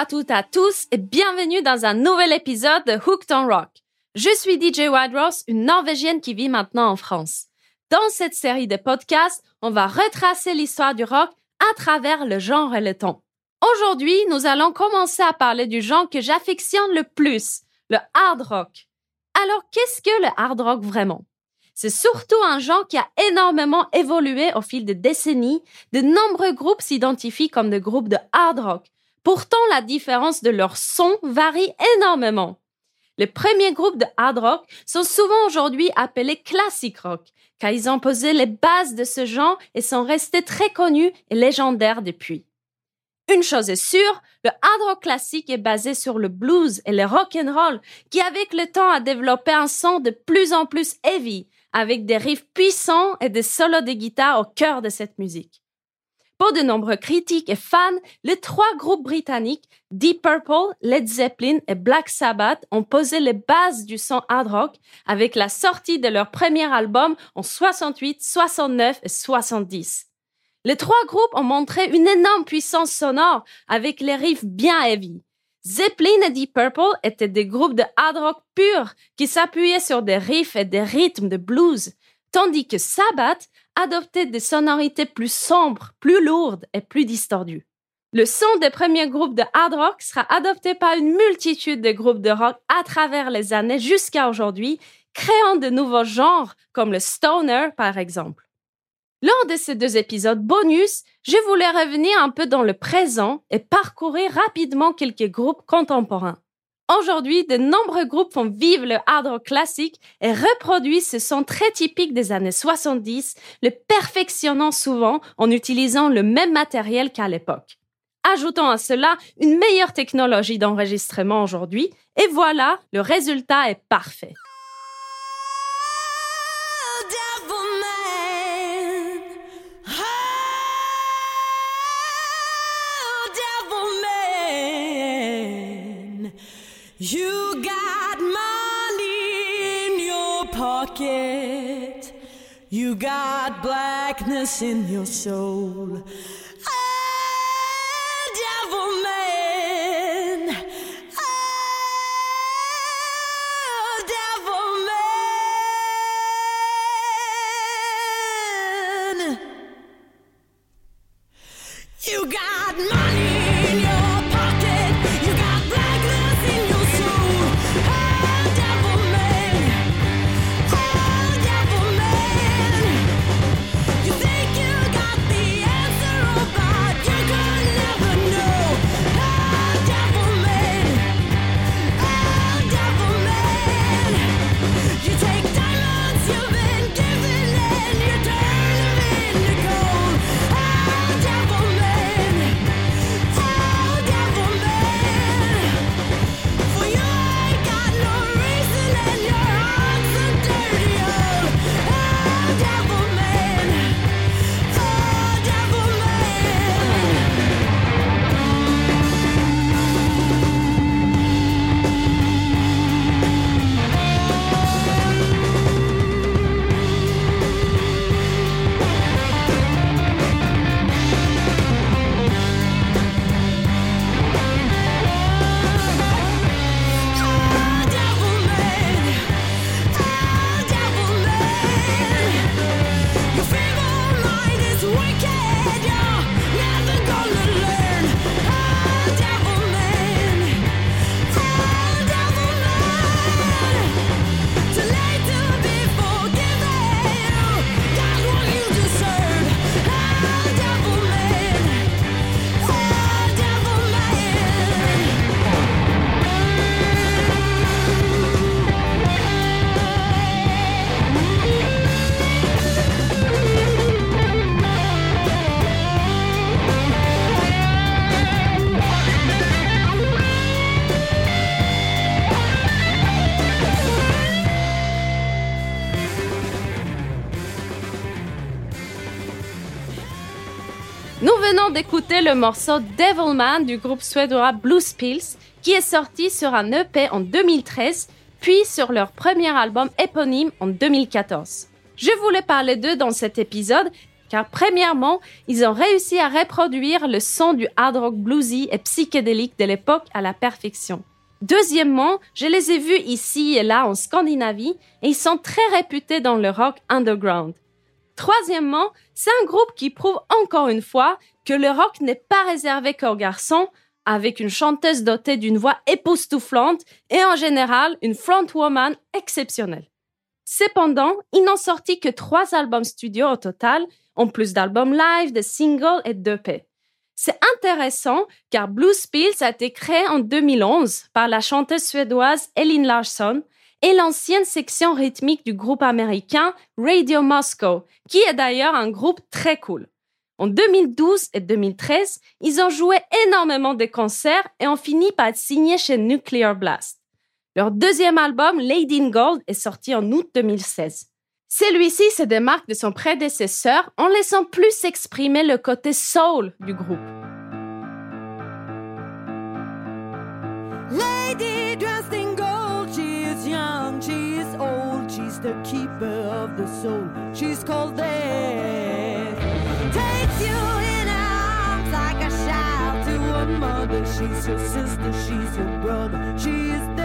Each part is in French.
À toutes et à tous et bienvenue dans un nouvel épisode de Hooked on Rock. Je suis DJ Wadros, une Norvégienne qui vit maintenant en France. Dans cette série de podcasts, on va retracer l'histoire du rock à travers le genre et le temps. Aujourd'hui, nous allons commencer à parler du genre que j'affectionne le plus, le hard rock. Alors, qu'est-ce que le hard rock vraiment? C'est surtout un genre qui a énormément évolué au fil des décennies. De nombreux groupes s'identifient comme des groupes de hard rock. Pourtant, la différence de leur son varie énormément. Les premiers groupes de hard rock sont souvent aujourd'hui appelés classic rock, car ils ont posé les bases de ce genre et sont restés très connus et légendaires depuis. Une chose est sûre, le hard rock classique est basé sur le blues et le rock and roll, qui avec le temps a développé un son de plus en plus heavy, avec des riffs puissants et des solos de guitare au cœur de cette musique. Pour de nombreux critiques et fans, les trois groupes britanniques, Deep Purple, Led Zeppelin et Black Sabbath, ont posé les bases du son hard rock avec la sortie de leur premier album en 68, 69 et 70. Les trois groupes ont montré une énorme puissance sonore avec les riffs bien heavy. Zeppelin et Deep Purple étaient des groupes de hard rock pur qui s'appuyaient sur des riffs et des rythmes de blues, tandis que Sabbath adoptait des sonorités plus sombres, plus lourdes et plus distordues. Le son des premiers groupes de hard rock sera adopté par une multitude de groupes de rock à travers les années jusqu'à aujourd'hui, créant de nouveaux genres comme le stoner par exemple. Lors de ces deux épisodes bonus, je voulais revenir un peu dans le présent et parcourir rapidement quelques groupes contemporains. Aujourd'hui, de nombreux groupes font vivre le hard rock classique et reproduisent ce son très typique des années 70, le perfectionnant souvent en utilisant le même matériel qu'à l'époque. Ajoutons à cela une meilleure technologie d'enregistrement aujourd'hui et voilà, le résultat est parfait. You got money in your pocket. You got blackness in your soul. D'écouter le morceau Devilman du groupe suédois Blues Pills, qui est sorti sur un EP en 2013, puis sur leur premier album éponyme en 2014. Je voulais parler d'eux dans cet épisode car premièrement, ils ont réussi à reproduire le son du hard rock bluesy et psychédélique de l'époque à la perfection. Deuxièmement, je les ai vus ici et là en Scandinavie et ils sont très réputés dans le rock underground. Troisièmement, c'est un groupe qui prouve encore une fois que le rock n'est pas réservé qu'aux garçons, avec une chanteuse dotée d'une voix époustouflante et en général une frontwoman exceptionnelle. Cependant, ils n'ont sorti que trois albums studio au total, en plus d'albums live, de singles et d'EP. C'est intéressant car Blues Pills a été créé en 2011 par la chanteuse suédoise Elin Larsson et l'ancienne section rythmique du groupe américain Radio Moscow, qui est d'ailleurs un groupe très cool. En 2012 et 2013, ils ont joué énormément de concerts et ont fini par être signés chez Nuclear Blast. Leur deuxième album, Lady in Gold, est sorti en août 2016. Celui-ci se démarque de son prédécesseur en laissant plus exprimer le côté soul du groupe. The keeper of the soul, she's called death. Takes you in her arms like a child to a mother, she's your sister, she's your brother, she is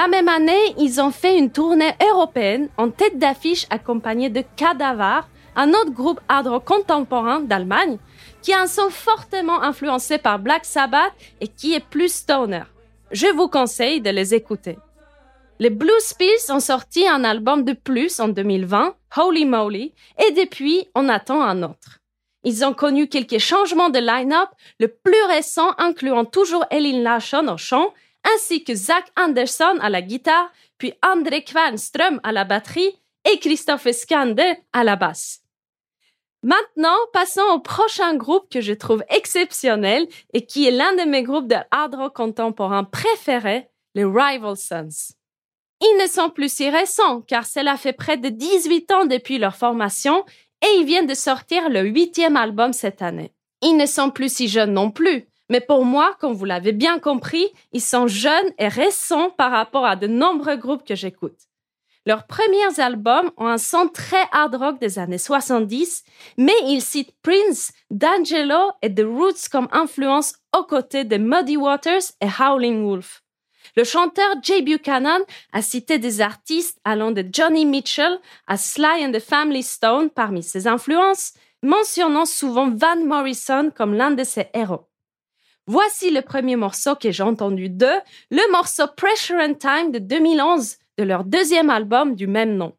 La même année, ils ont fait une tournée européenne en tête d'affiche accompagnée de Cadavar, un autre groupe hard rock contemporain d'Allemagne, qui a un son fortement influencé par Black Sabbath et qui est plus stoner. Je vous conseille de les écouter. Les Blue Spills ont sorti un album de plus en 2020, Holy Moly, et depuis, on attend un autre. Ils ont connu quelques changements de line-up, le plus récent incluant toujours Elin Larsson au chant, ainsi que Zach Anderson à la guitare, puis André Kvarnström à la batterie et Christophe Skander à la basse. Maintenant, passons au prochain groupe que je trouve exceptionnel et qui est l'un de mes groupes de hard rock contemporain préférés, les Rival Sons. Ils ne sont plus si récents car cela fait près de 18 ans depuis leur formation et ils viennent de sortir le huitième album cette année. Ils ne sont plus si jeunes non plus, mais pour moi, comme vous l'avez bien compris, ils sont jeunes et récents par rapport à de nombreux groupes que j'écoute. Leurs premiers albums ont un son très hard rock des années 70, mais ils citent Prince, D'Angelo et The Roots comme influence aux côtés de Muddy Waters et Howling Wolf. Le chanteur Jay Buchanan a cité des artistes allant de Johnny Mitchell à Sly and the Family Stone parmi ses influences, mentionnant souvent Van Morrison comme l'un de ses héros. Voici le premier morceau que j'ai entendu d'eux, le morceau Pressure and Time de 2011 de leur deuxième album du même nom.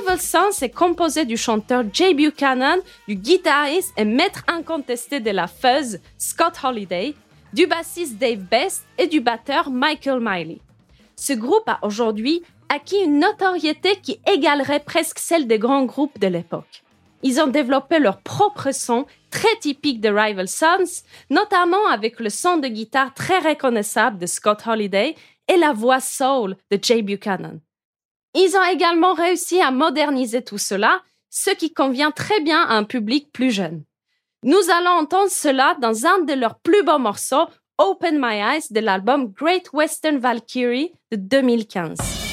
Rival Sons est composé du chanteur Jay Buchanan, du guitariste et maître incontesté de la fuzz Scott Holiday, du bassiste Dave Best et du batteur Michael Miley. Ce groupe a aujourd'hui acquis une notoriété qui égalerait presque celle des grands groupes de l'époque. Ils ont développé leur propre son très typique de Rival Sons, notamment avec le son de guitare très reconnaissable de Scott Holiday et la voix soul de Jay Buchanan. Ils ont également réussi à moderniser tout cela, ce qui convient très bien à un public plus jeune. Nous allons entendre cela dans un de leurs plus beaux morceaux, Open My Eyes, de l'album Great Western Valkyrie de 2015.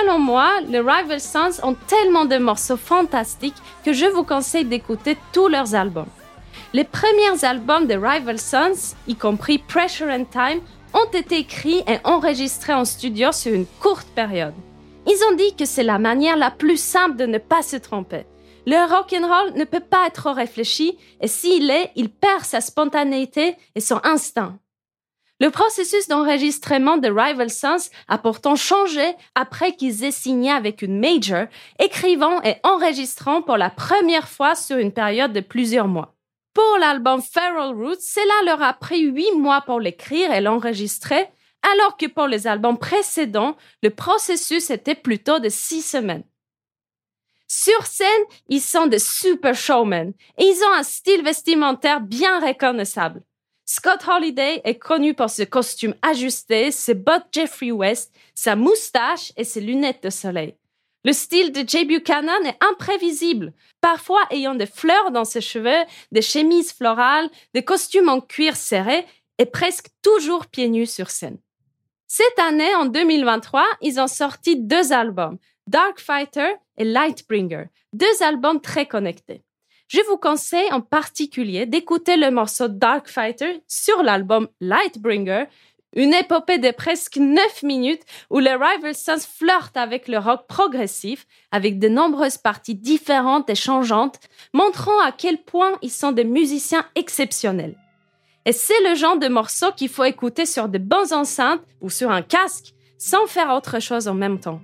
Selon moi, les Rival Sons ont tellement de morceaux fantastiques que je vous conseille d'écouter tous leurs albums. Les premiers albums de Rival Sons, y compris Pressure and Time, ont été écrits et enregistrés en studio sur une courte période. Ils ont dit que c'est la manière la plus simple de ne pas se tromper. Le rock'n'roll ne peut pas être réfléchi et s'il l'est, il perd sa spontanéité et son instinct. Le processus d'enregistrement de Rival Sons a pourtant changé après qu'ils aient signé avec une major, écrivant et enregistrant pour la première fois sur une période de plusieurs mois. Pour l'album Feral Roots, cela leur a pris huit mois pour l'écrire et l'enregistrer, alors que pour les albums précédents, le processus était plutôt de six semaines. Sur scène, ils sont des super showmen et ils ont un style vestimentaire bien reconnaissable. Scott Holiday est connu pour ses costumes ajustés, ses bottes Jeffrey West, sa moustache et ses lunettes de soleil. Le style de Jay Buchanan est imprévisible, parfois ayant des fleurs dans ses cheveux, des chemises florales, des costumes en cuir serré et presque toujours pieds nus sur scène. Cette année, en 2023, ils ont sorti deux albums, Dark Fighter et Lightbringer, deux albums très connectés. Je vous conseille en particulier d'écouter le morceau Dark Fighter sur l'album Lightbringer, une épopée de presque 9 minutes où les Rival Sons flirtent avec le rock progressif, avec de nombreuses parties différentes et changeantes, montrant à quel point ils sont des musiciens exceptionnels. Et c'est le genre de morceau qu'il faut écouter sur de bonnes enceintes ou sur un casque, sans faire autre chose en même temps.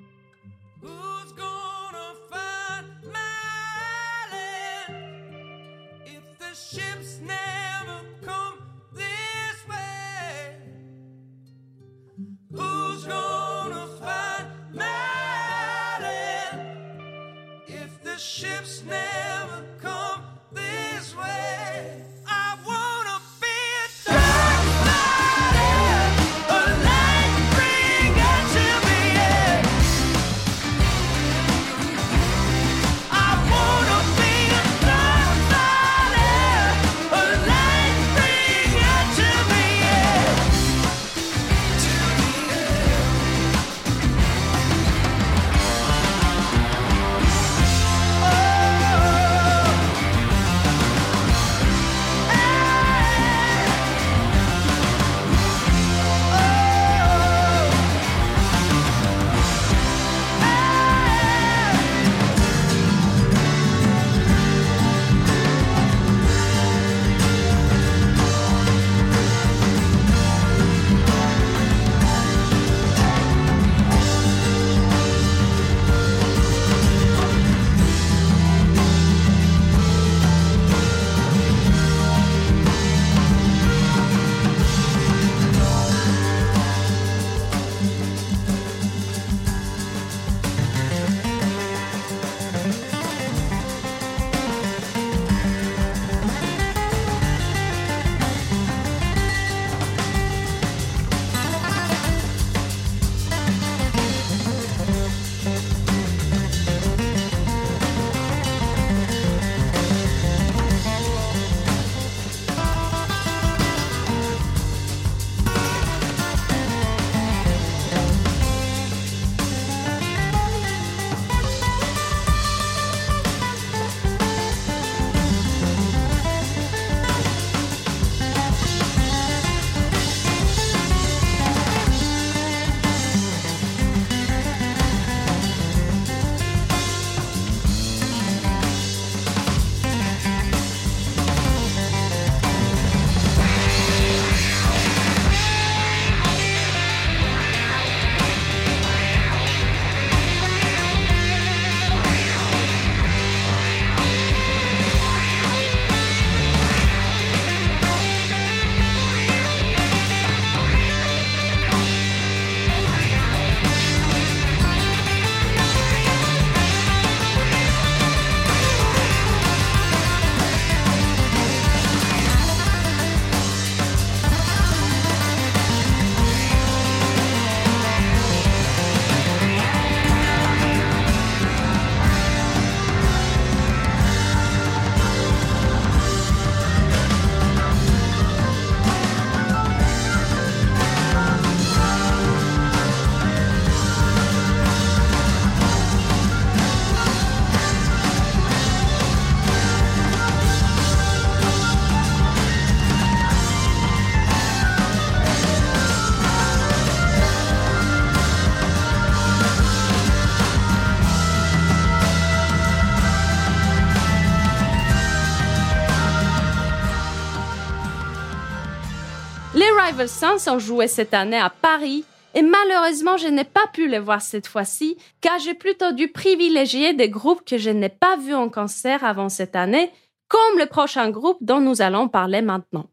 1900 ont cette année à Paris et malheureusement je n'ai pas pu les voir cette fois-ci car j'ai plutôt dû privilégier des groupes que je n'ai pas vus en concert avant cette année, comme le prochain groupe dont nous allons parler maintenant.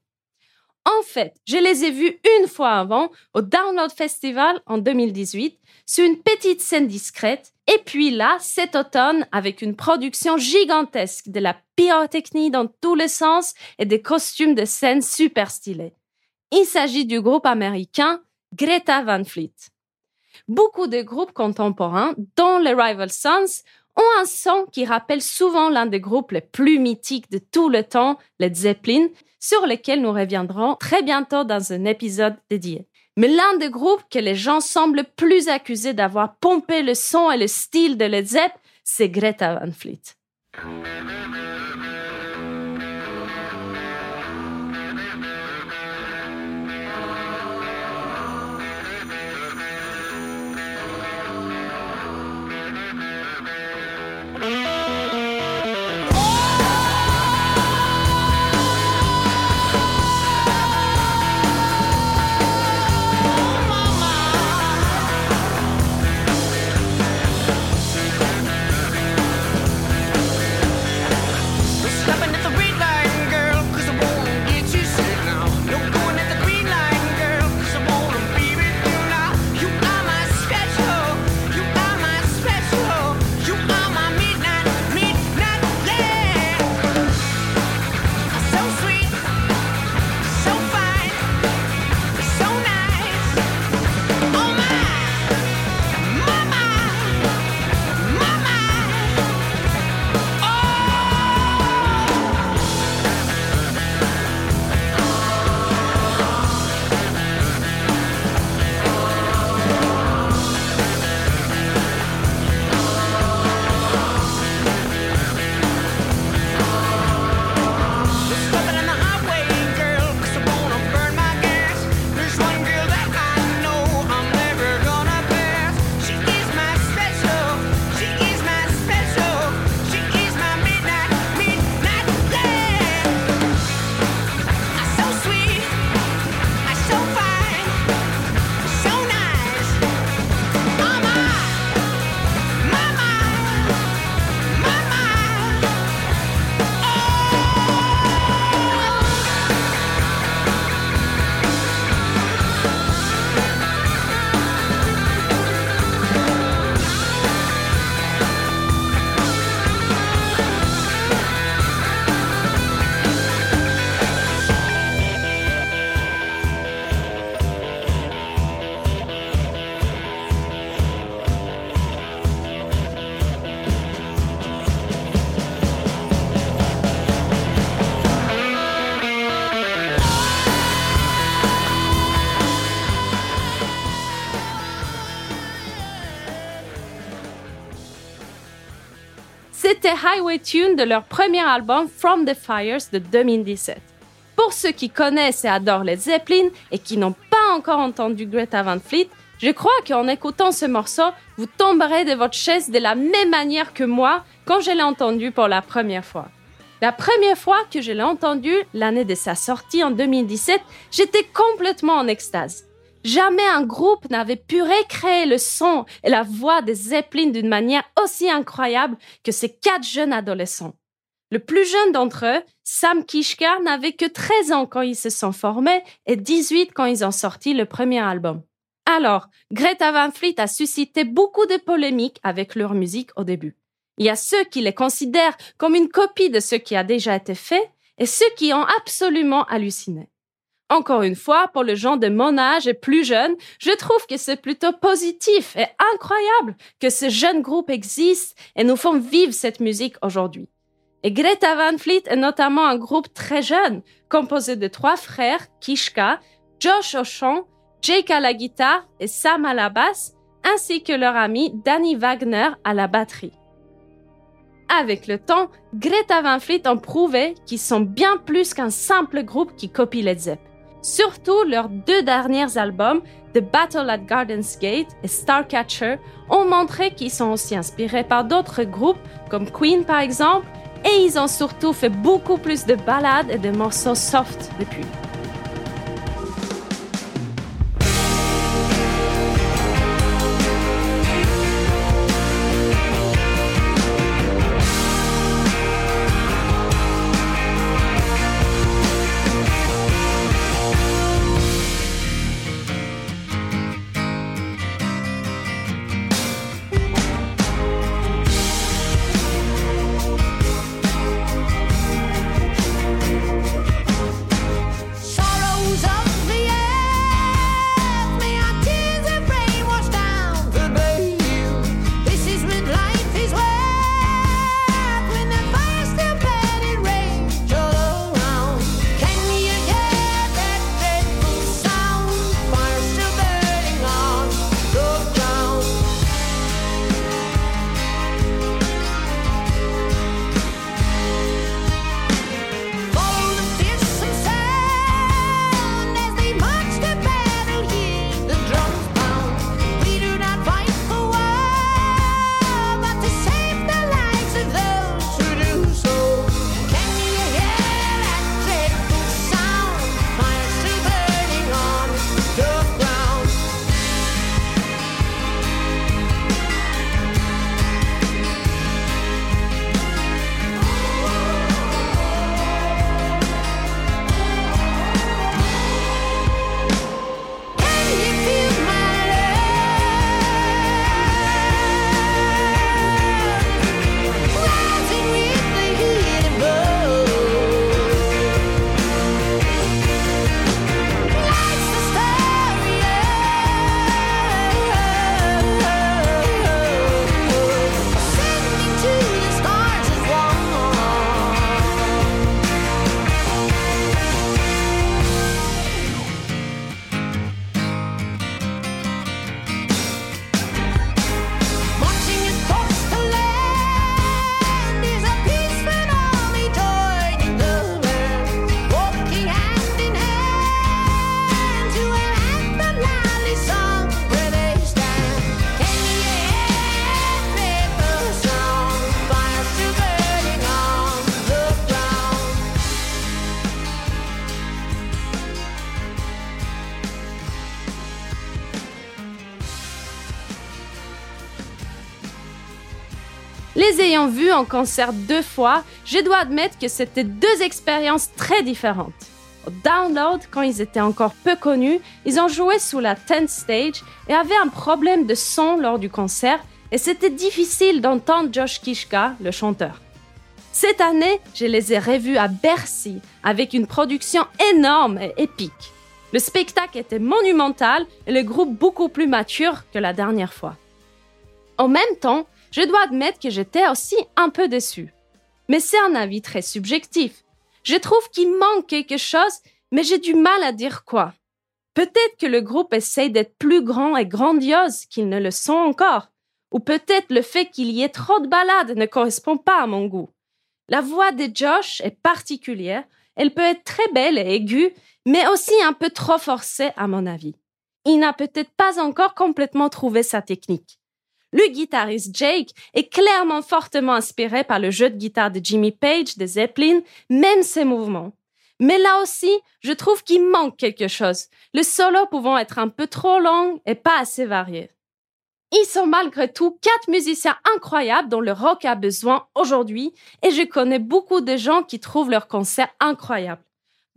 En fait, je les ai vus une fois avant au Download Festival en 2018 sur une petite scène discrète et puis là, cet automne, avec une production gigantesque de la pyrotechnie dans tous les sens et des costumes de scène super stylés. Il s'agit du groupe américain Greta Van Fleet. Beaucoup de groupes contemporains, dont les Rival Sons, ont un son qui rappelle souvent l'un des groupes les plus mythiques de tout le temps, les Zeppelin, sur lesquels nous reviendrons très bientôt dans un épisode dédié. Mais l'un des groupes que les gens semblent plus accusés d'avoir pompé le son et le style de Led Zepp, c'est Greta Van Fleet. Highway Tune de leur premier album From the Fires de 2017. Pour ceux qui connaissent et adorent les Zeppelin et qui n'ont pas encore entendu Greta Van Fleet, je crois qu'en écoutant ce morceau, vous tomberez de votre chaise de la même manière que moi quand je l'ai entendu pour la première fois. La première fois que je l'ai entendu, l'année de sa sortie en 2017, j'étais complètement en extase. Jamais un groupe n'avait pu recréer le son et la voix des Zeppelin d'une manière aussi incroyable que ces quatre jeunes adolescents. Le plus jeune d'entre eux, Sam Kishka, n'avait que 13 ans quand ils se sont formés et 18 quand ils ont sorti le premier album. Alors, Greta Van Fleet a suscité beaucoup de polémiques avec leur musique au début. Il y a ceux qui les considèrent comme une copie de ce qui a déjà été fait et ceux qui ont absolument halluciné. Encore une fois, pour le genre de mon âge et plus jeune, je trouve que c'est plutôt positif et incroyable que ce jeune groupe existe et nous font vivre cette musique aujourd'hui. Et Greta Van Fleet est notamment un groupe très jeune, composé de trois frères, Kishka, Josh au chant, Jake à la guitare et Sam à la basse, ainsi que leur ami Danny Wagner à la batterie. Avec le temps, Greta Van Fleet ont prouvé qu'ils sont bien plus qu'un simple groupe qui copie les Zepp. Surtout leurs deux derniers albums, The Battle at Garden's Gate et Starcatcher, ont montré qu'ils sont aussi inspirés par d'autres groupes, comme Queen par exemple, et ils ont surtout fait beaucoup plus de ballades et de morceaux soft depuis. Les ayant vus en concert deux fois, je dois admettre que c'était deux expériences très différentes. Au Download, quand ils étaient encore peu connus, ils ont joué sous la 10th stage et avaient un problème de son lors du concert et c'était difficile d'entendre Josh Kishka, le chanteur. Cette année, je les ai revus à Bercy avec une production énorme et épique. Le spectacle était monumental et le groupe beaucoup plus mature que la dernière fois. En même temps, je dois admettre que j'étais aussi un peu déçu. Mais c'est un avis très subjectif. Je trouve qu'il manque quelque chose, mais j'ai du mal à dire quoi. Peut-être que le groupe essaye d'être plus grand et grandiose qu'ils ne le sont encore. Ou peut-être le fait qu'il y ait trop de ballades ne correspond pas à mon goût. La voix de Josh est particulière, elle peut être très belle et aiguë, mais aussi un peu trop forcée à mon avis. Il n'a peut-être pas encore complètement trouvé sa technique. Le guitariste Jake est clairement fortement inspiré par le jeu de guitare de Jimmy Page de Zeppelin, même ses mouvements. Mais là aussi, je trouve qu'il manque quelque chose, le solo pouvant être un peu trop long et pas assez varié. Ils sont malgré tout quatre musiciens incroyables dont le rock a besoin aujourd'hui et je connais beaucoup de gens qui trouvent leur concert incroyable.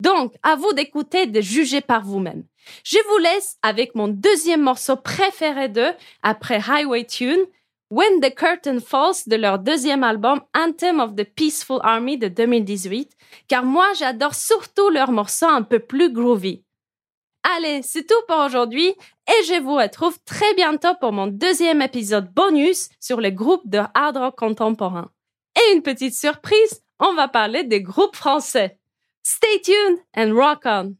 Donc, à vous d'écouter et de juger par vous-même. Je vous laisse avec mon deuxième morceau préféré d'eux après Highway Tune, When the Curtain Falls de leur deuxième album Anthem of the Peaceful Army de 2018, car moi j'adore surtout leurs morceaux un peu plus groovy. Allez, c'est tout pour aujourd'hui et je vous retrouve très bientôt pour mon deuxième épisode bonus sur les groupes de hard rock contemporain. Et une petite surprise, on va parler des groupes français. Stay tuned and rock on!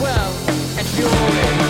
well and fury.